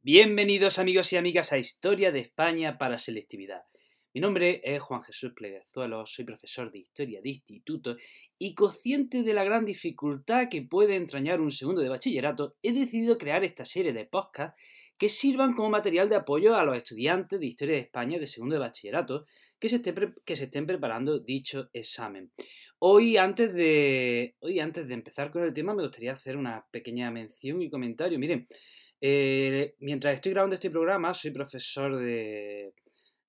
Bienvenidos amigos y amigas a Historia de España para Selectividad. Mi nombre es Juan Jesús Pleguezuelo, soy profesor de Historia de Instituto y consciente de la gran dificultad que puede entrañar un segundo de bachillerato, he decidido crear esta serie de podcasts que sirvan como material de apoyo a los estudiantes de Historia de España de segundo de bachillerato que se, que se estén preparando dicho examen. Hoy antes, de, hoy, antes de empezar con el tema, me gustaría hacer una pequeña mención y comentario. Miren, eh, mientras estoy grabando este programa, soy profesor de.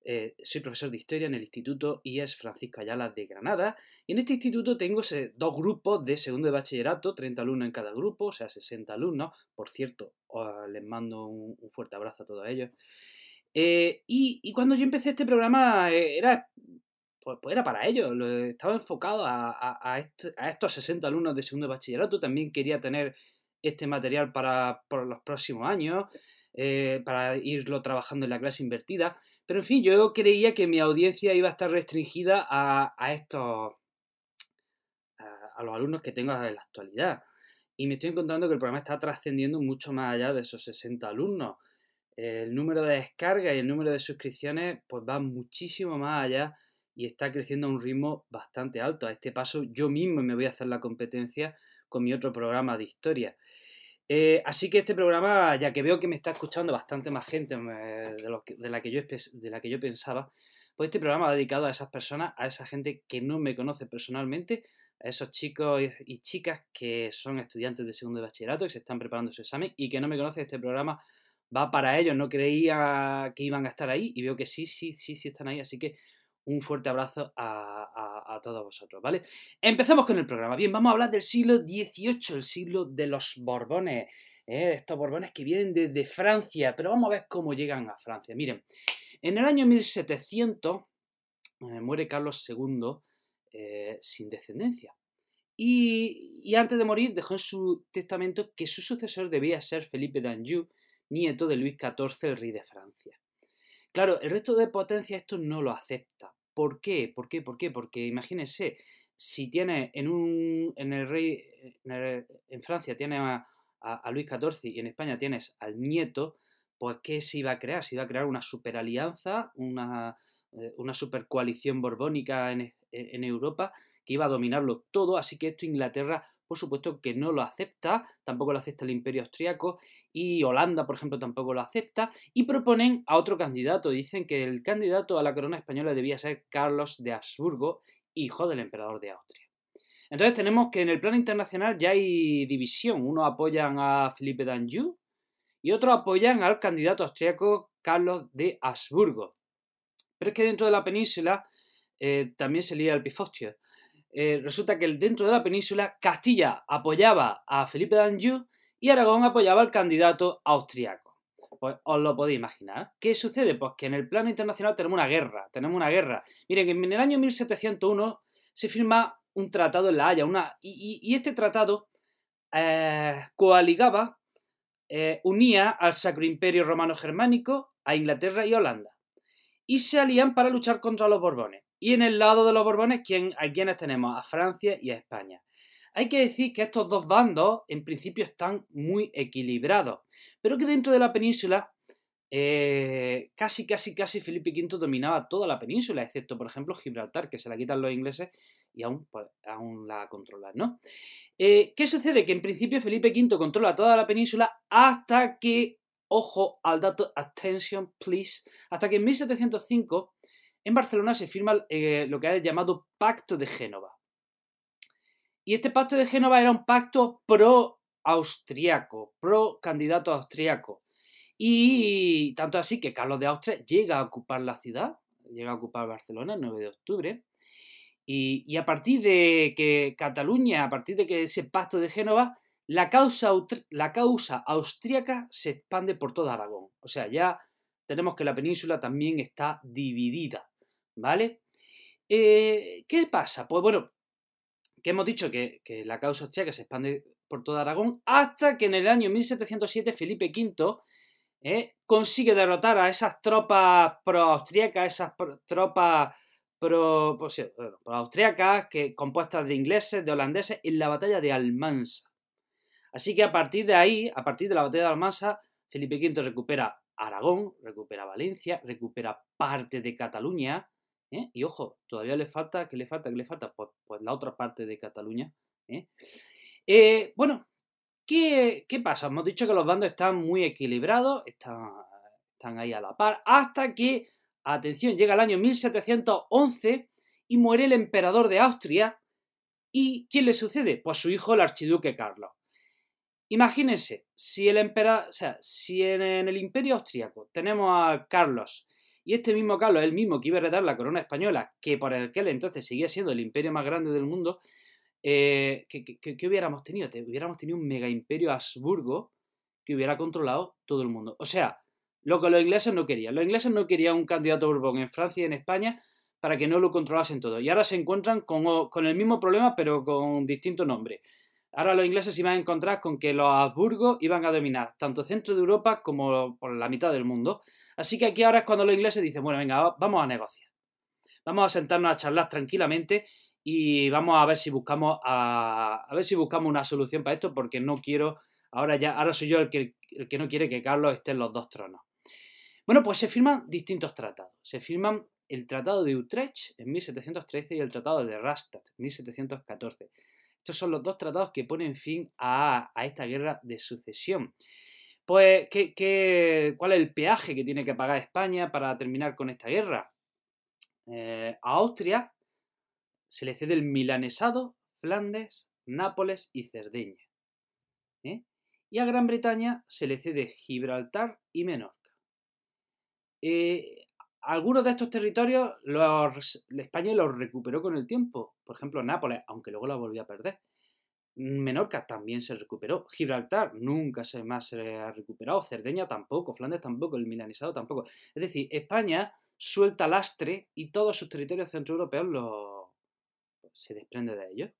Eh, soy profesor de historia en el Instituto IES Francisco Ayala de Granada. Y en este instituto tengo dos grupos de segundo de bachillerato, 30 alumnos en cada grupo, o sea, 60 alumnos. Por cierto, les mando un, fuerte abrazo a todos ellos. Eh, y, cuando yo empecé este programa era, pues, pues, era para ellos, estaba enfocado a, estos 60 alumnos de segundo de bachillerato. También quería tener este material para los próximos años, eh, para irlo trabajando en la clase invertida. Pero en fin, yo creía que mi audiencia iba a estar restringida a, estos. A, los alumnos que tengo en la actualidad. Y me estoy encontrando que el programa está trascendiendo mucho más allá de esos 60 alumnos. El número de descargas y el número de suscripciones pues va muchísimo más allá y está creciendo a un ritmo bastante alto. A este paso yo mismo me voy a hacer la competencia con mi otro programa de historia. Eh, así que este programa, ya que veo que me está escuchando bastante más gente eh, de, la que yo, de la que yo pensaba, pues este programa va dedicado a esas personas, a esa gente que no me conoce personalmente, a esos chicos y chicas que son estudiantes de segundo de bachillerato, que se están preparando su examen y que no me conocen, este programa va para ellos. No creía que iban a estar ahí y veo que sí, sí, sí, sí están ahí. Así que un fuerte abrazo a, todos vosotros, ¿vale? Empezamos con el programa. Bien, vamos a hablar del siglo XVIII, el siglo de los Borbones. ¿eh? Estos Borbones que vienen desde Francia, pero vamos a ver cómo llegan a Francia. Miren, en el año 1700 eh, muere Carlos II eh, sin descendencia. Y, y, antes de morir dejó en su testamento que su sucesor debía ser Felipe d'Anjou, nieto de Luis XIV, el rey de Francia. Claro, el resto de potencia esto no lo acepta. ¿Por qué? ¿Por qué? ¿Por qué? Porque imagínense, si tiene en un en el rey en, Francia tiene a, Luis XIV y en España tienes al nieto, pues ¿qué se iba a crear? Se iba a crear una superalianza, una, eh, una supercoalición borbónica en, en Europa que iba a dominarlo todo, así que esto Inglaterra por supuesto que no lo acepta, tampoco lo acepta el imperio austriaco y Holanda, por ejemplo, tampoco lo acepta y proponen a otro candidato. Dicen que el candidato a la corona española debía ser Carlos de Habsburgo, hijo del emperador de Austria. Entonces tenemos que en el plano internacional ya hay división. Unos apoyan a Felipe d'Anjou y otros apoyan al candidato austriaco Carlos de Habsburgo. Pero es que dentro de la península eh, también se lía el pifostio. Eh, resulta que dentro de la península Castilla apoyaba a Felipe d'Anjou y Aragón apoyaba al candidato austriaco. Pues os lo podéis imaginar. ¿Qué sucede? Pues que en el plano internacional tenemos una guerra, tenemos una guerra. Miren, en el año 1701 se firma un tratado en La Haya, y, este tratado eh, coaligaba, eh, unía al Sacro Imperio Romano Germánico, a Inglaterra y Holanda. Y se alían para luchar contra los Borbones. Y en el lado de los Borbones, ¿quién, ¿a quiénes tenemos? A Francia y a España. Hay que decir que estos dos bandos en principio están muy equilibrados, pero que dentro de la península eh, casi, casi, casi Felipe V dominaba toda la península, excepto, por ejemplo, Gibraltar, que se la quitan los ingleses y aún, pues, aún la controlan, ¿no? Eh, ¿Qué sucede? Que en principio Felipe V controla toda la península hasta que, ojo al dato, attention please, hasta que en 1705 en Barcelona se firma eh, lo que es el llamado Pacto de Génova. Y este Pacto de Génova era un pacto pro-austriaco, pro-candidato austriaco. Y tanto así que Carlos de Austria llega a ocupar la ciudad, llega a ocupar Barcelona el 9 de octubre. Y, a partir de que Cataluña, a partir de que ese pacto de Génova, la causa, la causa austríaca se expande por toda Aragón. O sea, ya tenemos que la península también está dividida. ¿Vale? Eh, ¿Qué pasa? Pues bueno, que hemos dicho que, la causa austríaca se expande por toda Aragón hasta que en el año 1707 Felipe V eh, consigue derrotar a esas tropas pro-austríacas, esas tropas pues austriacas que, compuestas de ingleses, de holandeses, en la batalla de Almansa. Así que a partir de ahí, a partir de la batalla de Almansa, Felipe V recupera Aragón, recupera Valencia, recupera parte de Cataluña, ¿eh? y ojo, todavía le falta, ¿qué le falta? ¿Qué le falta? Pues, pues la otra parte de Cataluña. ¿eh? Eh, bueno, ¿qué, pasa? Hemos dicho que los bandos están muy equilibrados, están, están ahí a la par, hasta que, atención, llega el año 1711 y muere el emperador de Austria. ¿Y quién le sucede? Pues su hijo, el archiduque Carlos. Imagínense, si el emperador, o sea, si en, el imperio austriaco tenemos a Carlos y este mismo Carlos, el mismo que iba a heredar la corona española, que por aquel entonces seguía siendo el imperio más grande del mundo, eh, ¿qué, hubiéramos tenido? Hubiéramos tenido un mega imperio Habsburgo que hubiera controlado todo el mundo. O sea, lo que los ingleses no querían. Los ingleses no querían un candidato Borbón en Francia y en España para que no lo controlasen todo. Y ahora se encuentran con, con el mismo problema, pero con distinto nombre. Ahora los ingleses iban a encontrar con que los Habsburgos iban a dominar tanto centro de Europa como por la mitad del mundo. Así que aquí ahora es cuando los ingleses dicen, bueno, venga, vamos a negociar. Vamos a sentarnos a charlar tranquilamente y vamos a ver si buscamos a, ver si buscamos una solución para esto porque no quiero ahora ya ahora soy yo el que, el que no quiere que Carlos esté en los dos tronos. Bueno, pues se firman distintos tratados. Se firman el Tratado de Utrecht en 1713 y el Tratado de Rastatt en 1714. Estos son los dos tratados que ponen fin a, esta guerra de sucesión. Pues, ¿qué, cuál es el peaje que tiene que pagar España para terminar con esta guerra? Eh, a Austria se le cede el milanesado, Flandes, Nápoles y Cerdeña. ¿eh? Y a Gran Bretaña se le cede Gibraltar y Menorca. Eh, algunos de estos territorios España los recuperó con el tiempo. Por ejemplo, Nápoles, aunque luego la volvió a perder. Menorca también se recuperó. Gibraltar nunca se más se ha recuperado. Cerdeña tampoco. Flandes tampoco. El milanizado tampoco. Es decir, España suelta lastre y todos sus territorios centroeuropeos lo, se desprende de ellos.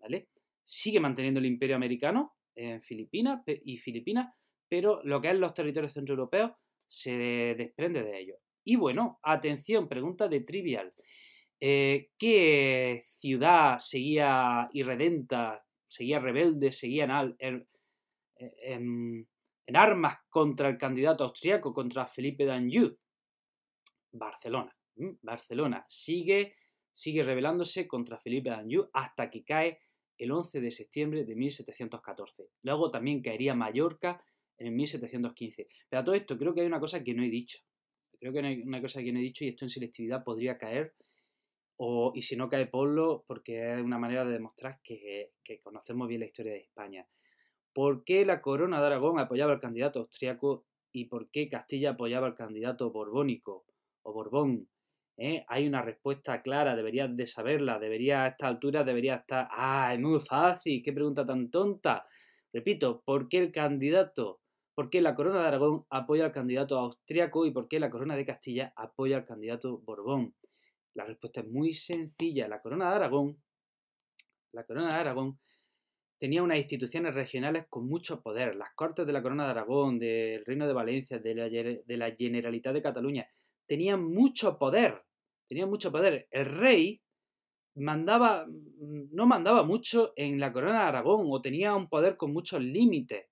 ¿Vale? Sigue manteniendo el imperio americano en Filipinas y Filipinas, pero lo que es los territorios centroeuropeos se desprende de ellos. Y bueno, atención, pregunta de trivial. Eh, ¿Qué ciudad seguía irredenta, seguía rebelde, seguía en, en, armas contra el candidato austriaco, contra Felipe d'Anjou? Barcelona. Barcelona sigue, sigue rebelándose contra Felipe d'Anjou hasta que cae el 11 de septiembre de 1714. Luego también caería Mallorca en 1715. Pero a todo esto creo que hay una cosa que no he dicho creo que hay una cosa que no he dicho y esto en selectividad podría caer, o, y si no cae Polo, porque es una manera de demostrar que, conocemos bien la historia de España. ¿Por qué la corona de Aragón apoyaba al candidato austriaco y por qué Castilla apoyaba al candidato borbónico o Borbón? ¿Eh? Hay una respuesta clara, deberías de saberla, debería a esta altura, debería estar... ¡Ah, es muy fácil! ¡Qué pregunta tan tonta! Repito, ¿por qué el candidato ¿Por qué la corona de Aragón apoya al candidato austriaco y por qué la corona de Castilla apoya al candidato Borbón? La respuesta es muy sencilla. La corona de Aragón, la corona de Aragón tenía unas instituciones regionales con mucho poder. Las cortes de la corona de Aragón, del Reino de Valencia, de la, Generalitat de Cataluña, tenían mucho poder. Tenían mucho poder. El rey mandaba, no mandaba mucho en la corona de Aragón o tenía un poder con muchos límites.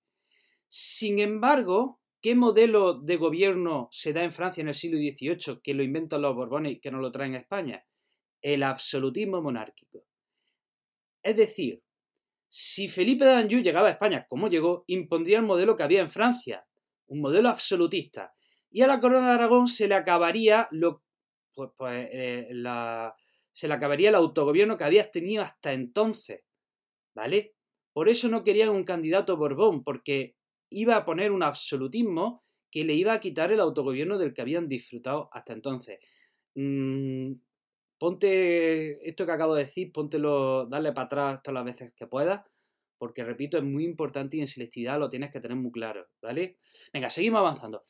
Sin embargo, ¿qué modelo de gobierno se da en Francia en el siglo XVIII que lo inventan los Borbones y que no lo traen a España? El absolutismo monárquico. Es decir, si Felipe de Anjou llegaba a España como llegó, impondría el modelo que había en Francia, un modelo absolutista. Y a la corona de Aragón se le acabaría lo, pues, pues, eh, se le acabaría el autogobierno que había tenido hasta entonces. ¿Vale? Por eso no querían un candidato Borbón, porque iba a poner un absolutismo que le iba a quitar el autogobierno del que habían disfrutado hasta entonces. Mm, ponte esto que acabo de decir, póntelo, dale para atrás todas las veces que puedas, porque repito, es muy importante y en selectividad lo tienes que tener muy claro, ¿vale? Venga, seguimos avanzando.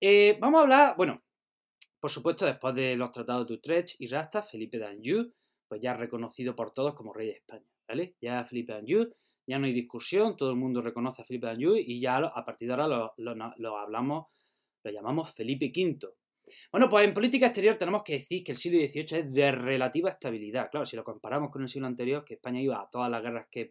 Eh, vamos a hablar, bueno, por supuesto, después de los tratados de Utrecht y Rasta, Felipe d'Anjou, pues ya reconocido por todos como rey de España, ¿vale? Ya Felipe d'Anjou ya no hay discusión, todo el mundo reconoce a Felipe d'Anjou y ya a partir de ahora lo, hablamos, lo llamamos Felipe V. Bueno, pues en política exterior tenemos que decir que el siglo XVIII es de relativa estabilidad. Claro, si lo comparamos con el siglo anterior, que España iba a todas las guerras que,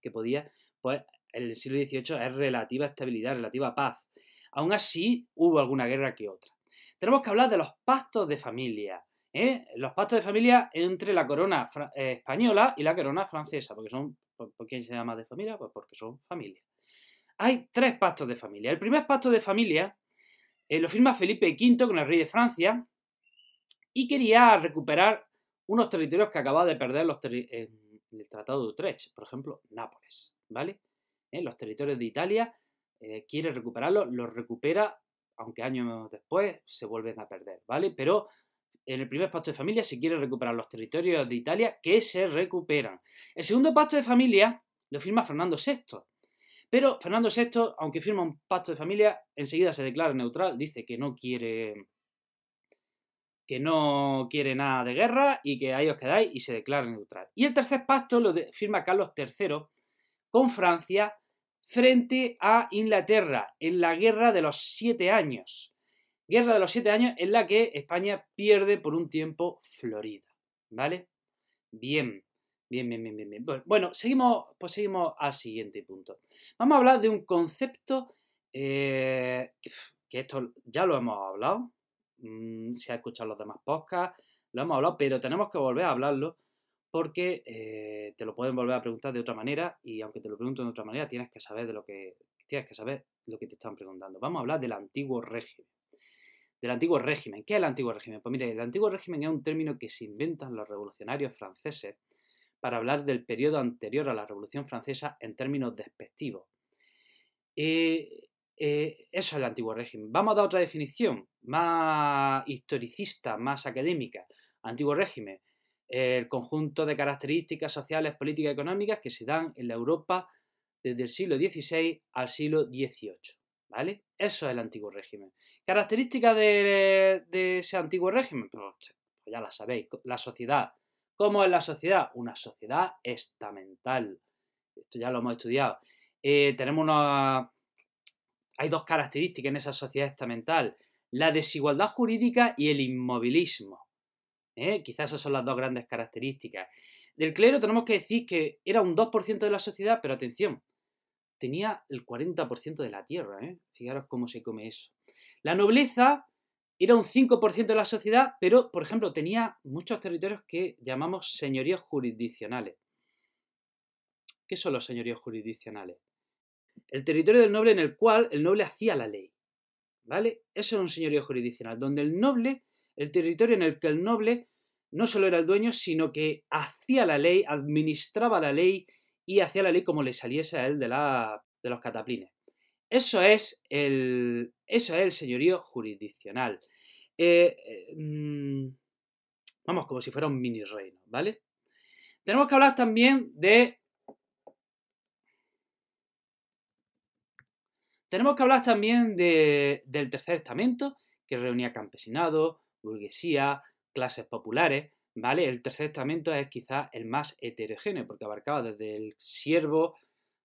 que podía, pues el siglo XVIII es relativa estabilidad, relativa paz. aún así hubo alguna guerra que otra. Tenemos que hablar de los pactos de familia. ¿eh? Los pactos de familia entre la corona eh, española y la corona francesa, porque son, ¿por, qué se llama de familia? Pues porque son familia. Hay tres pactos de familia. El primer pacto de familia eh, lo firma Felipe V con el rey de Francia y quería recuperar unos territorios que acababa de perder los en el Tratado de Utrecht, por ejemplo, Nápoles, ¿vale? Los territorios de Italia quiere recuperarlos, los recupera aunque años después se vuelven a perder, ¿vale? Pero en el primer pacto de familia se quiere recuperar los territorios de Italia que se recuperan. El segundo pacto de familia lo firma Fernando VI. Pero Fernando VI, aunque firma un pacto de familia, enseguida se declara neutral, dice que no quiere que no quiere nada de guerra y que ahí os quedáis y se declara neutral. Y el tercer pacto lo firma Carlos III con Francia frente a Inglaterra en la Guerra de los Siete Años. Guerra de los Siete Años en la que España pierde por un tiempo Florida. ¿Vale? Bien, bien, bien, bien, bien. Bueno, seguimos, pues seguimos al siguiente punto. Vamos a hablar de un concepto eh, que esto ya lo hemos hablado. Mm, si ha escuchado los demás podcasts, lo hemos hablado, pero tenemos que volver a hablarlo porque eh, te lo pueden volver a preguntar de otra manera y aunque te lo pregunten de otra manera tienes que saber de lo que tienes que saber lo que te están preguntando. Vamos a hablar del antiguo régimen. Del antiguo régimen. ¿Qué es el antiguo régimen? Pues mire, el antiguo régimen es un término que se inventan los revolucionarios franceses para hablar del periodo anterior a la Revolución Francesa en términos despectivos. Eh, eh, eso es el antiguo régimen. Vamos a dar otra definición más historicista, más académica. Antiguo régimen el conjunto de características sociales, políticas y económicas que se dan en la Europa desde el siglo XVI al siglo XVIII. ¿Vale? Eso es el antiguo régimen. ¿Características de, ese antiguo régimen? Pues, pues, ya la sabéis. La sociedad. ¿Cómo es la sociedad? Una sociedad estamental. Esto ya lo hemos estudiado. Eh, tenemos una... Hay dos características en esa sociedad estamental. La desigualdad jurídica y el inmovilismo. ¿eh? Quizás esas son las dos grandes características. Del clero tenemos que decir que era un 2% de la sociedad, pero atención, tenía el 40% de la tierra. ¿eh? Fijaros cómo se come eso. La nobleza era un 5% de la sociedad, pero, por ejemplo, tenía muchos territorios que llamamos señoríos jurisdiccionales. ¿Qué son los señoríos jurisdiccionales? El territorio del noble en el cual el noble hacía la ley. ¿Vale? Eso es un señorío jurisdiccional, donde el noble el territorio en el que el noble no solo era el dueño, sino que hacía la ley, administraba la ley y hacía la ley como le saliese a él de, la, de los cataplines. Eso es el, eso es el señorío jurisdiccional. Eh, eh, mm, vamos, como si fuera un mini reino, ¿vale? Tenemos que hablar también de... Tenemos que hablar también de, del tercer estamento, que reunía campesinado, burguesía, clases populares, ¿vale? El tercer estamento es quizás el más heterogéneo, porque abarcaba desde el siervo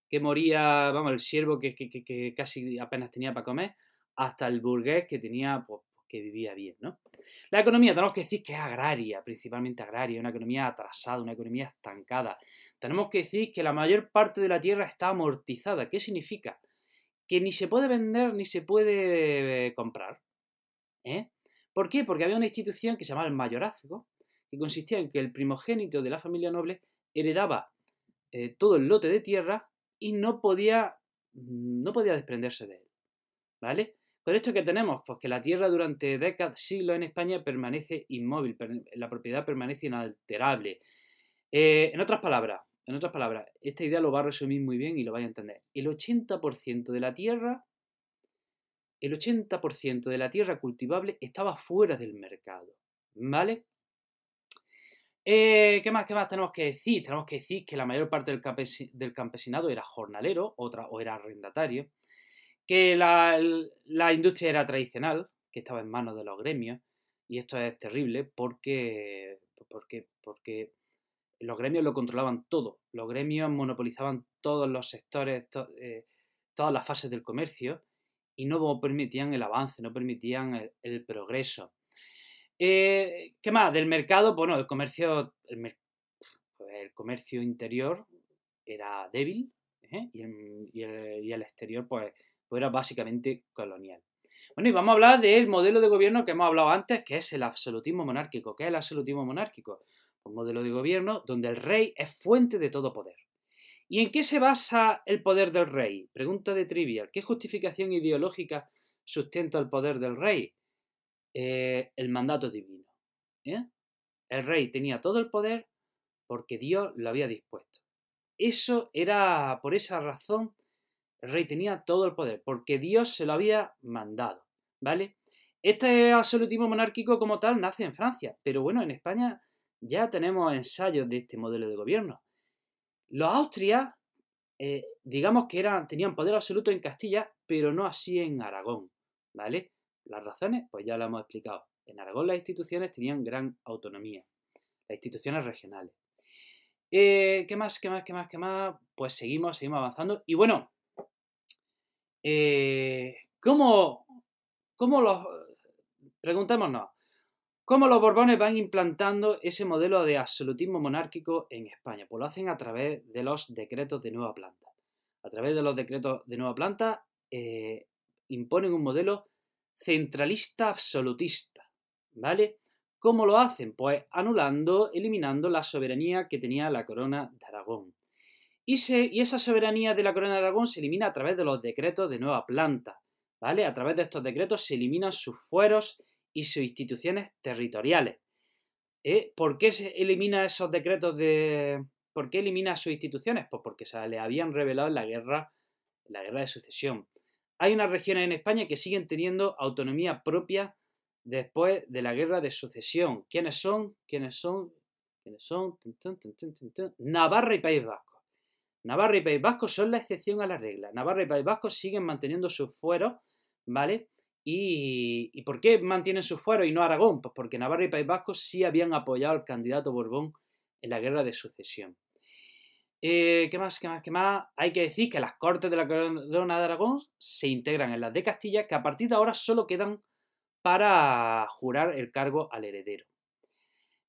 que moría, vamos, el siervo que, casi apenas tenía para comer, hasta el burgués que tenía, pues, que vivía bien, ¿no? La economía, tenemos que decir que es agraria, principalmente agraria, una economía atrasada, una economía estancada. Tenemos que decir que la mayor parte de la tierra está amortizada. ¿Qué significa? Que ni se puede vender ni se puede comprar. ¿eh? ¿Por qué? Porque había una institución que se llamaba el mayorazgo, que consistía en que el primogénito de la familia noble heredaba eh, todo el lote de tierra y no podía, no podía desprenderse de él. ¿Vale? Con esto que tenemos, pues que la tierra durante décadas, siglos en España permanece inmóvil, la propiedad permanece inalterable. Eh, en otras palabras, en otras palabras, esta idea lo va a resumir muy bien y lo vais a entender. El 80% de la tierra el 80% de la tierra cultivable estaba fuera del mercado. ¿Vale? Eh, ¿Qué más, qué más tenemos que decir? Tenemos que decir que la mayor parte del, campesinado era jornalero otra, o era arrendatario, que la, industria era tradicional, que estaba en manos de los gremios, y esto es terrible porque, porque, porque los gremios lo controlaban todo, los gremios monopolizaban todos los sectores, eh, todas las fases del comercio, y no permitían el avance, no permitían el, progreso. Eh, ¿Qué más? Del mercado, bueno, el comercio, el, comercio interior era débil ¿eh? y, el, exterior, pues, pues era básicamente colonial. Bueno, y vamos a hablar del modelo de gobierno que hemos hablado antes, que es el absolutismo monárquico. ¿Qué es el absolutismo monárquico? Un modelo de gobierno donde el rey es fuente de todo poder. ¿Y en qué se basa el poder del rey? Pregunta de trivial. ¿Qué justificación ideológica sustenta el poder del rey? Eh, el mandato divino. ¿eh? El rey tenía todo el poder porque Dios lo había dispuesto. Eso era, por esa razón, el rey tenía todo el poder, porque Dios se lo había mandado, ¿vale? Este absolutismo monárquico como tal nace en Francia, pero bueno, en España ya tenemos ensayos de este modelo de gobierno. Los Austrias, eh, digamos que eran, tenían poder absoluto en Castilla, pero no así en Aragón, ¿vale? Las razones, pues ya lo hemos explicado. En Aragón las instituciones tenían gran autonomía, las instituciones regionales. Eh, ¿Qué más? ¿Qué más? ¿Qué más? ¿Qué más? Pues seguimos, seguimos avanzando. Y bueno, eh, ¿cómo, ¿cómo los... Preguntémonos, ¿cómo los Borbones van implantando ese modelo de absolutismo monárquico en España? Pues lo hacen a través de los decretos de nueva planta. A través de los decretos de nueva planta eh, imponen un modelo centralista absolutista, ¿vale? ¿Cómo lo hacen? Pues anulando, eliminando la soberanía que tenía la corona de Aragón. Y, esa soberanía de la corona de Aragón se elimina a través de los decretos de nueva planta, ¿vale? A través de estos decretos se eliminan sus fueros y sus instituciones territoriales. ¿Eh? ¿Por qué se elimina esos decretos de... ¿Por qué elimina sus instituciones? Pues porque se le habían revelado en la guerra, en la guerra de sucesión. Hay unas regiones en España que siguen teniendo autonomía propia después de la guerra de sucesión. ¿Quiénes son? ¿Quiénes son? ¿Quiénes son? Navarra y País Vasco. Navarra y País Vasco son la excepción a la regla. Navarra y País Vasco siguen manteniendo sus fueros, ¿vale? Y, ¿Y por qué mantienen sus fueros y no Aragón? Pues porque Navarra y País Vasco sí habían apoyado al candidato Borbón en la guerra de sucesión. Eh, ¿Qué más? ¿Qué más? ¿Qué más? Hay que decir que las cortes de la corona de Aragón se integran en las de Castilla, que a partir de ahora solo quedan para jurar el cargo al heredero.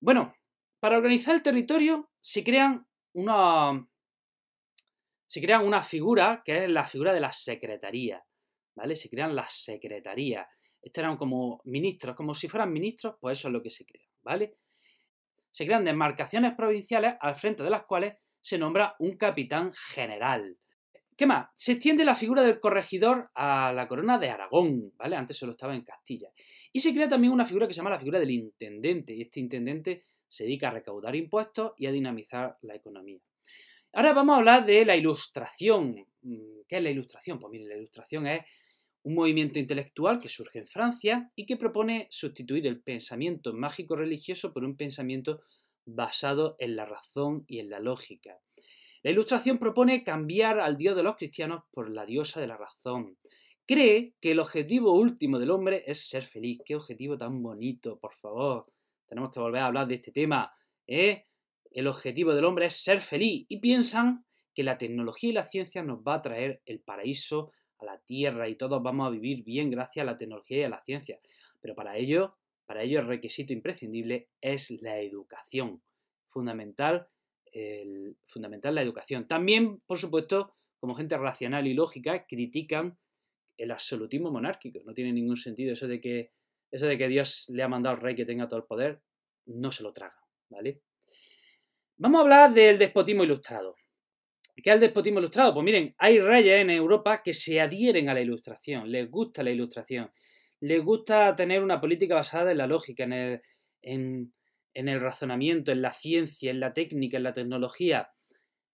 Bueno, para organizar el territorio se crean una, se crean una figura que es la figura de la secretaría, ¿vale? Se crean las secretarías. Estos eran como ministros, como si fueran ministros, pues eso es lo que se crea, ¿vale? Se crean demarcaciones provinciales al frente de las cuales se nombra un capitán general. ¿Qué más? Se extiende la figura del corregidor a la corona de Aragón, ¿vale? Antes solo estaba en Castilla. Y se crea también una figura que se llama la figura del intendente, y este intendente se dedica a recaudar impuestos y a dinamizar la economía. Ahora vamos a hablar de la ilustración. Mm, ¿Qué es la ilustración? Pues mire, la ilustración es un movimiento intelectual que surge en Francia y que propone sustituir el pensamiento mágico religioso por un pensamiento basado en la razón y en la lógica. La ilustración propone cambiar al dios de los cristianos por la diosa de la razón. Cree que el objetivo último del hombre es ser feliz. Qué objetivo tan bonito, por favor. Tenemos que volver a hablar de este tema. ¿eh? El objetivo del hombre es ser feliz y piensan que la tecnología y la ciencia nos va a traer el paraíso a la tierra y todos vamos a vivir bien gracias a la tecnología y a la ciencia. Pero para ello para ello el requisito imprescindible es la educación. Fundamental, fundamental la educación. También, por supuesto, como gente racional y lógica, critican el absolutismo monárquico. No tiene ningún sentido eso de que, eso de que Dios le ha mandado al rey que tenga todo el poder. No se lo traga, ¿vale? Vamos a hablar del despotismo ilustrado. ¿Qué es el despotismo ilustrado? Pues miren, hay reyes en Europa que se adhieren a la ilustración, les gusta la ilustración les gusta tener una política basada en la lógica, en el, en, el razonamiento, en la ciencia, en la técnica, en la tecnología.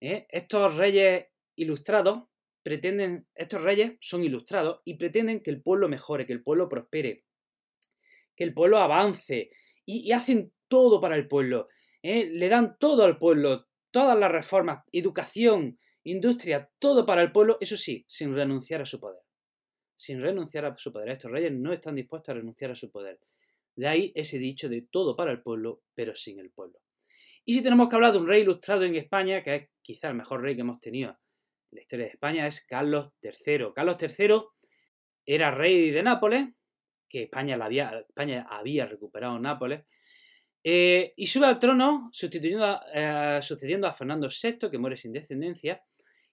¿eh? Estos reyes ilustrados pretenden, estos reyes son ilustrados y pretenden que el pueblo mejore, que el pueblo prospere, que el pueblo avance y, hacen todo para el pueblo. ¿eh? Le dan todo al pueblo, todas las reformas, educación, industria, todo para el pueblo, eso sí, sin renunciar a su poder sin renunciar a su poder. Estos reyes no están dispuestos a renunciar a su poder. De ahí ese dicho de todo para el pueblo, pero sin el pueblo. Y si tenemos que hablar de un rey ilustrado en España, que es quizá el mejor rey que hemos tenido en la historia de España, es Carlos III. Carlos III era rey de Nápoles, que España, había, recuperado Nápoles, eh, y sube al trono sustituyendo eh, sucediendo a Fernando VI, que muere sin descendencia,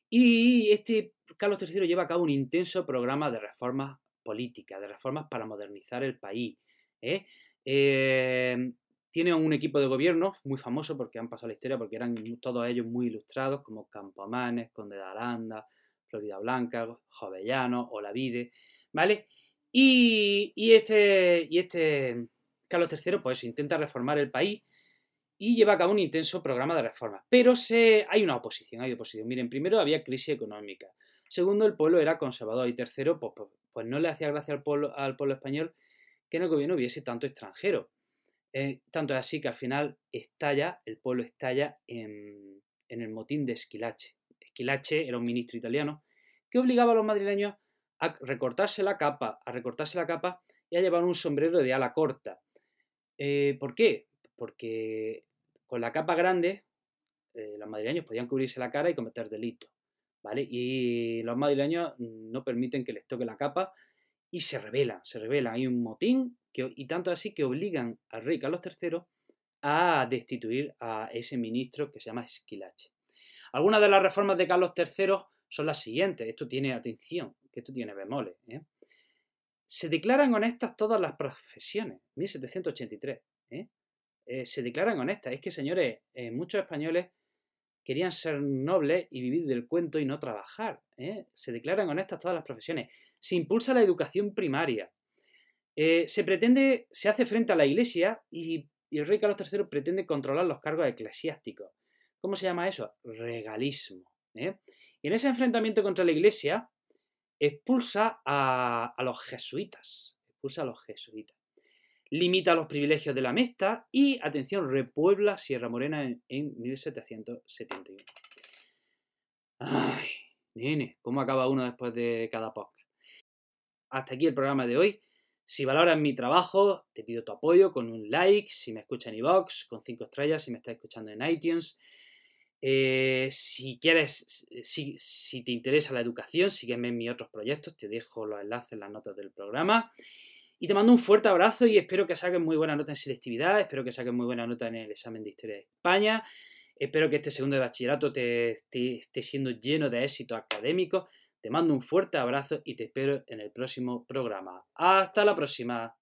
y este Carlos III lleva a cabo un intenso programa de reformas políticas, de reformas para modernizar el país. ¿eh? Eh, tiene un equipo de gobierno muy famoso porque han pasado la historia, porque eran todos ellos muy ilustrados, como Campomanes, Conde de Aranda, Florida Blanca, Jovellano, Olavide, ¿vale? Y, este, y este Carlos III pues intenta reformar el país y lleva a cabo un intenso programa de reformas. Pero hay una oposición, hay oposición. Miren, primero había crisis económica. Segundo, el pueblo era conservador. Y tercero, pues, pues, pues no le hacía gracia al pueblo, español que en el gobierno hubiese tanto extranjero. Eh, tanto es así que al final estalla, el pueblo estalla en, en el motín de Esquilache. Esquilache era un ministro italiano que obligaba a los madrileños a recortarse la capa, a recortarse la capa y a llevar un sombrero de ala corta. Eh, ¿Por qué? Porque con la capa grande eh, los madrileños podían cubrirse la cara y cometer delitos. ¿Vale? Y los madrileños no permiten que les toque la capa y se rebelan, se rebelan. Hay un motín y tanto así que obligan al rey Carlos III a destituir a ese ministro que se llama Esquilache. Algunas de las reformas de Carlos III son las siguientes. Esto tiene atención, que esto tiene bemoles. ¿eh? Se declaran honestas todas las profesiones. 1783. ¿eh? Eh, se declaran honestas. Es que, señores, muchos españoles querían ser nobles y vivir del cuento y no trabajar. Se declaran honestas todas las profesiones. Se impulsa la educación primaria. se pretende, se hace frente a la iglesia y, y el rey Carlos III pretende controlar los cargos eclesiásticos. ¿Cómo se llama eso? Regalismo. ¿eh? Y en ese enfrentamiento contra la iglesia, expulsa a, los jesuitas. Expulsa a los jesuitas. Limita los privilegios de la Mesta y, atención, repuebla Sierra Morena en, 1771. Ay, nene, ¿cómo acaba uno después de cada podcast? Hasta aquí el programa de hoy. Si valoras mi trabajo, te pido tu apoyo con un like, si me escuchas en iVoox, con 5 estrellas, si me estás escuchando en iTunes. Eh, si quieres, si, si, te interesa la educación, sígueme en mis otros proyectos, te dejo los enlaces en las notas del programa. Y te mando un fuerte abrazo y espero que saques muy buena nota en selectividad, espero que saques muy buena nota en el examen de Historia de España, espero que este segundo de bachillerato te, esté siendo lleno de éxito académico. Te mando un fuerte abrazo y te espero en el próximo programa. Hasta la próxima.